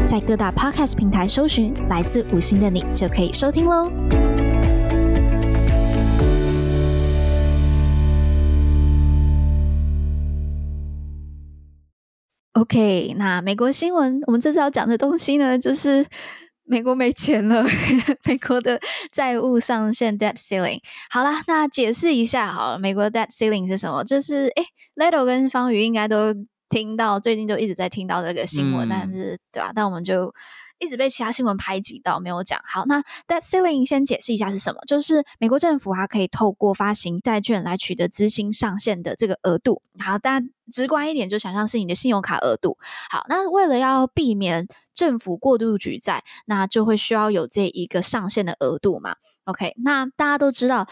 在各大 Podcast 平台搜寻“来自五星的你”就可以收听喽。OK，那美国新闻，我们这次要讲的东西呢，就是美国没钱了，*laughs* 美国的债务上限 （debt ceiling）。好啦，那解释一下好了，美国 debt ceiling 是什么？就是诶 Leto 跟方宇应该都。听到最近就一直在听到这个新闻，嗯、但是对吧？但我们就一直被其他新闻排挤到，没有讲。好，那 debt ceiling 先解释一下是什么，就是美国政府它可以透过发行债券来取得资金上限的这个额度。好，大家直观一点就想象是你的信用卡额度。好，那为了要避免政府过度举债，那就会需要有这一个上限的额度嘛。OK，那大家都知道，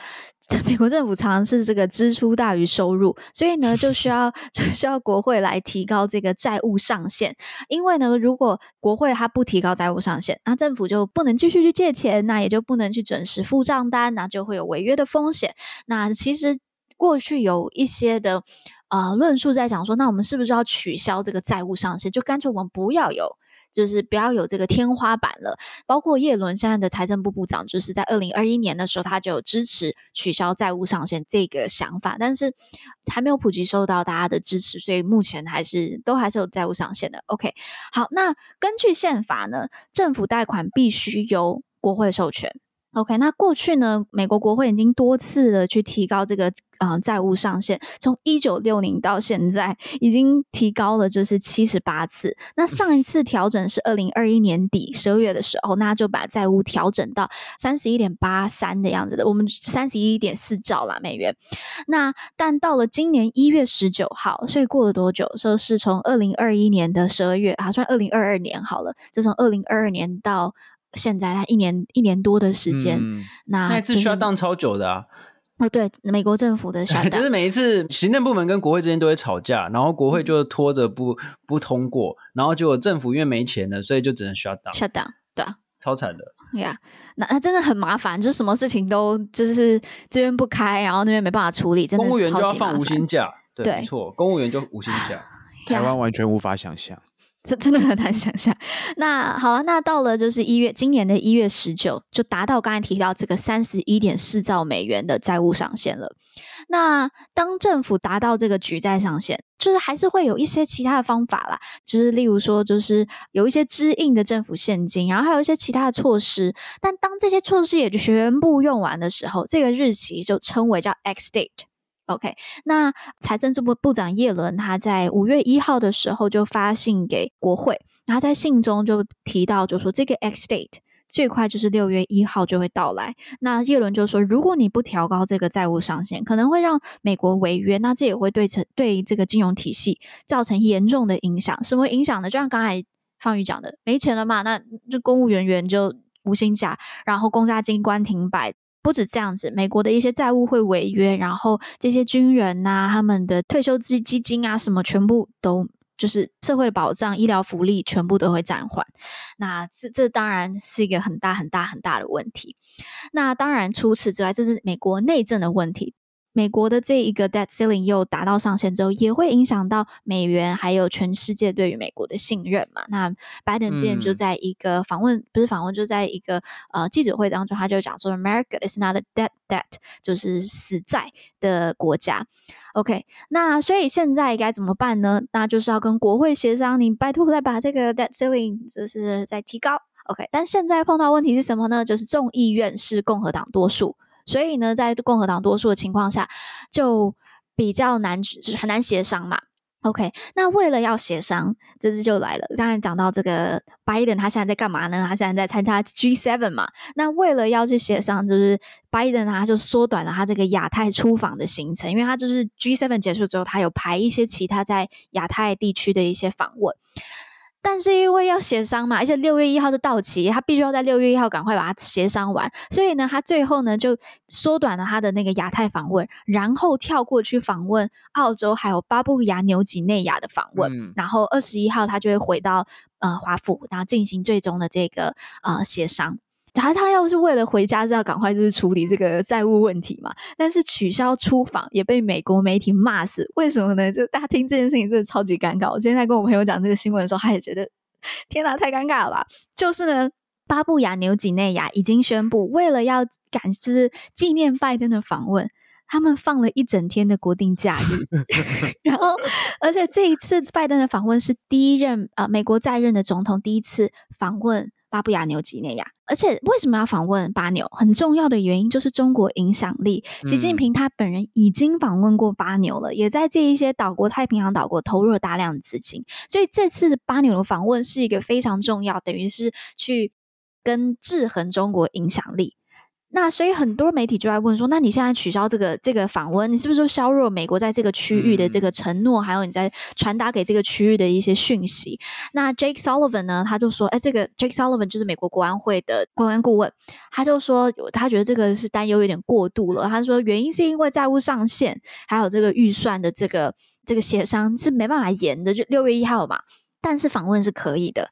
美国政府常常是这个支出大于收入，所以呢，就需要 *laughs* 就需要国会来提高这个债务上限。因为呢，如果国会它不提高债务上限，那政府就不能继续去借钱，那也就不能去准时付账单，那就会有违约的风险。那其实过去有一些的呃论述在讲说，那我们是不是要取消这个债务上限，就干脆我们不要有。就是不要有这个天花板了。包括叶伦现在的财政部部长，就是在二零二一年的时候，他就有支持取消债务上限这个想法，但是还没有普及受到大家的支持，所以目前还是都还是有债务上限的。OK，好，那根据宪法呢，政府贷款必须由国会授权。OK，那过去呢，美国国会已经多次的去提高这个呃债务上限，从一九六零到现在已经提高了就是七十八次。那上一次调整是二零二一年底十二月的时候，那就把债务调整到三十一点八三的样子的，我们三十一点四兆啦美元。那但到了今年一月十九号，所以过了多久？说是从二零二一年的十二月，啊，算二零二二年好了，就从二零二二年到。现在他一年一年多的时间，嗯、那、就是、那次 shutdown 超久的啊！哦，对，美国政府的 *laughs* shutdown，就是每一次行政部门跟国会之间都会吵架，然后国会就拖着不、嗯、不通过，然后结果政府因为没钱了，所以就只能 shutdown。shutdown，对啊，超惨的。对呀，那那真的很麻烦，就什么事情都就是这边不开，然后那边没办法处理，真的公务员就要放无薪假，对，对没错，公务员就无薪假，*laughs* 台湾完全无法想象。这真的很难想象。那好，那到了就是一月，今年的一月十九，就达到刚才提到这个三十一点四兆美元的债务上限了。那当政府达到这个举债上限，就是还是会有一些其他的方法啦，就是例如说，就是有一些支应的政府现金，然后还有一些其他的措施。但当这些措施也就全部用完的时候，这个日期就称为叫 X date。OK，那财政部部长叶伦他在五月一号的时候就发信给国会，然后在信中就提到，就说这个 X date 最快就是六月一号就会到来。那叶伦就说，如果你不调高这个债务上限，可能会让美国违约，那这也会对成对这个金融体系造成严重的影响。什么影响呢？就像刚才方宇讲的，没钱了嘛，那就公务人员就无薪假，然后公家机关停摆。不止这样子，美国的一些债务会违约，然后这些军人呐、他们的退休基基金啊，什么全部都就是社会的保障、医疗福利全部都会暂缓。那这这当然是一个很大很大很大的问题。那当然除此之外，这是美国内政的问题。美国的这一个 debt ceiling 又达到上限之后，也会影响到美元还有全世界对于美国的信任嘛？那拜登之前就在一个访问，嗯、不是访问，就在一个呃记者会当中，他就讲说，America is not a debt debt，就是死债的国家。OK，那所以现在该怎么办呢？那就是要跟国会协商，你拜托再把这个 debt ceiling 就是再提高。OK，但现在碰到问题是什么呢？就是众议院是共和党多数。所以呢，在共和党多数的情况下，就比较难，就是很难协商嘛。OK，那为了要协商，这次就来了。刚才讲到这个拜登，他现在在干嘛呢？他现在在参加 G7 嘛。那为了要去协商，就是拜登他就缩短了他这个亚太出访的行程，因为他就是 G7 结束之后，他有排一些其他在亚太地区的一些访问。但是因为要协商嘛，而且六月一号就到期，他必须要在六月一号赶快把它协商完，所以呢，他最后呢就缩短了他的那个亚太访问，然后跳过去访问澳洲还有巴布亚纽几内亚的访问，嗯、然后二十一号他就会回到呃华府，然后进行最终的这个呃协商。他他要是为了回家是要赶快就是处理这个债务问题嘛，但是取消出访也被美国媒体骂死，为什么呢？就大家听这件事情真的超级尴尬。我今天在跟我朋友讲这个新闻的时候，他也觉得天哪，太尴尬了吧？就是呢，巴布亚纽几内亚已经宣布，为了要赶就是纪念拜登的访问，他们放了一整天的国定假日，*laughs* 然后而且这一次拜登的访问是第一任啊、美国在任的总统第一次访问。巴布亚纽几内亚，而且为什么要访问巴纽？很重要的原因就是中国影响力。习近平他本人已经访问过巴纽了，也在这一些岛国、太平洋岛国投入了大量的资金，所以这次巴纽的访问是一个非常重要，等于是去跟制衡中国影响力。那所以很多媒体就在问说，那你现在取消这个这个访问，你是不是就削弱美国在这个区域的这个承诺，嗯、还有你在传达给这个区域的一些讯息？那 Jake Sullivan 呢，他就说，哎，这个 Jake Sullivan 就是美国国安会的国安顾问，他就说他觉得这个是担忧有点过度了。他说原因是因为债务上限，还有这个预算的这个这个协商是没办法延的，就六月一号嘛。但是访问是可以的，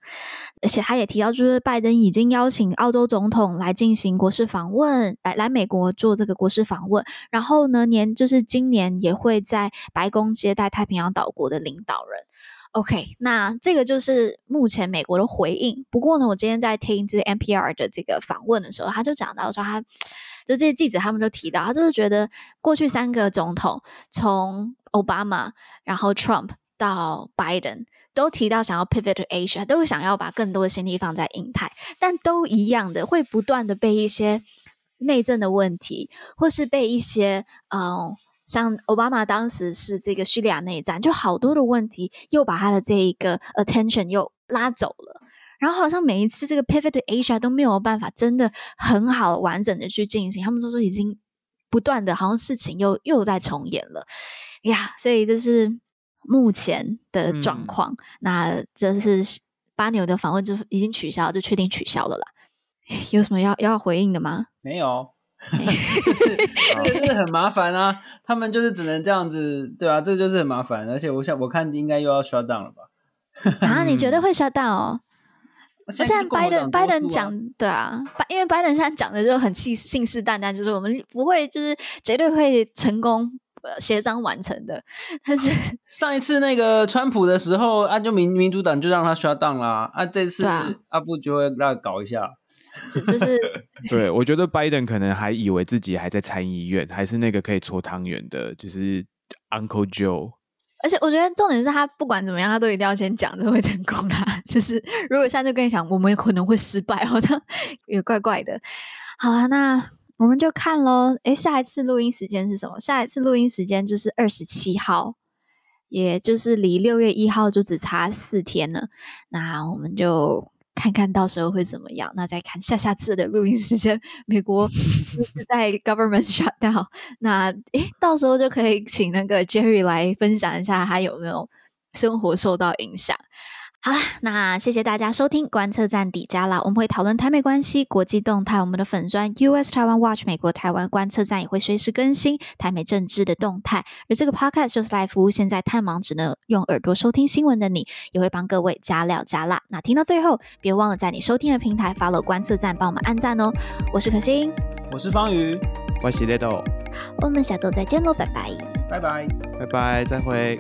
而且他也提到，就是拜登已经邀请澳洲总统来进行国事访问，来来美国做这个国事访问。然后呢，年就是今年也会在白宫接待太平洋岛国的领导人。OK，那这个就是目前美国的回应。不过呢，我今天在听这 NPR 的这个访问的时候，他就讲到说他，就这些记者他们都提到，他就是觉得过去三个总统，从奥巴马，然后 Trump 到拜登。都提到想要 pivot to Asia，都想要把更多的心力放在印太，但都一样的会不断的被一些内政的问题，或是被一些嗯，像奥巴马当时是这个叙利亚内战，就好多的问题又把他的这一个 attention 又拉走了，然后好像每一次这个 pivot to Asia 都没有办法真的很好完整的去进行，他们都说已经不断的好像事情又又在重演了呀，所以这是。目前的状况，嗯、那这是巴牛的访问就已经取消，就确定取消了啦。*laughs* 有什么要要回应的吗？没有，*laughs* 就是就是很麻烦啊。他们就是只能这样子，对吧、啊？这就是很麻烦，而且我想我看应该又要 shut down 了吧？啊，你觉得会 shut down 哦？现在拜登拜登讲对啊，拜因为拜登现在讲的就很气信誓旦旦，就是我们不会，就是绝对会成功。协商完成的，但是上一次那个川普的时候，啊，就民民主党就让他 shut down 啦，啊，这次阿布就会让他搞一下，就，就是对，我觉得拜登可能还以为自己还在参议院，还是那个可以搓汤圆的，就是 Uncle Joe。而且我觉得重点是他不管怎么样，他都一定要先讲就会成功啦。*laughs* 就是如果现在就跟你讲，我们可能会失败，好像 *laughs* 也怪怪的。好啊，那。我们就看喽，诶，下一次录音时间是什么？下一次录音时间就是二十七号，也就是离六月一号就只差四天了。那我们就看看到时候会怎么样。那再看下下次的录音时间，美国是不是在 government shutdown？*laughs* 那诶，到时候就可以请那个 Jerry 来分享一下他有没有生活受到影响。好了，那谢谢大家收听观测站底加啦，我们会讨论台美关系、国际动态。我们的粉砖 US 台湾 Watch 美国台湾观测站也会随时更新台美政治的动态。而这个 Podcast 就是来服务现在太忙只能用耳朵收听新闻的你，也会帮各位加料加辣。那听到最后，别忘了在你收听的平台 follow 观测站，帮我们按赞哦。我是可心，我是方宇，我是 Ledo，我们下周再见喽，拜拜，拜拜，拜拜，再会。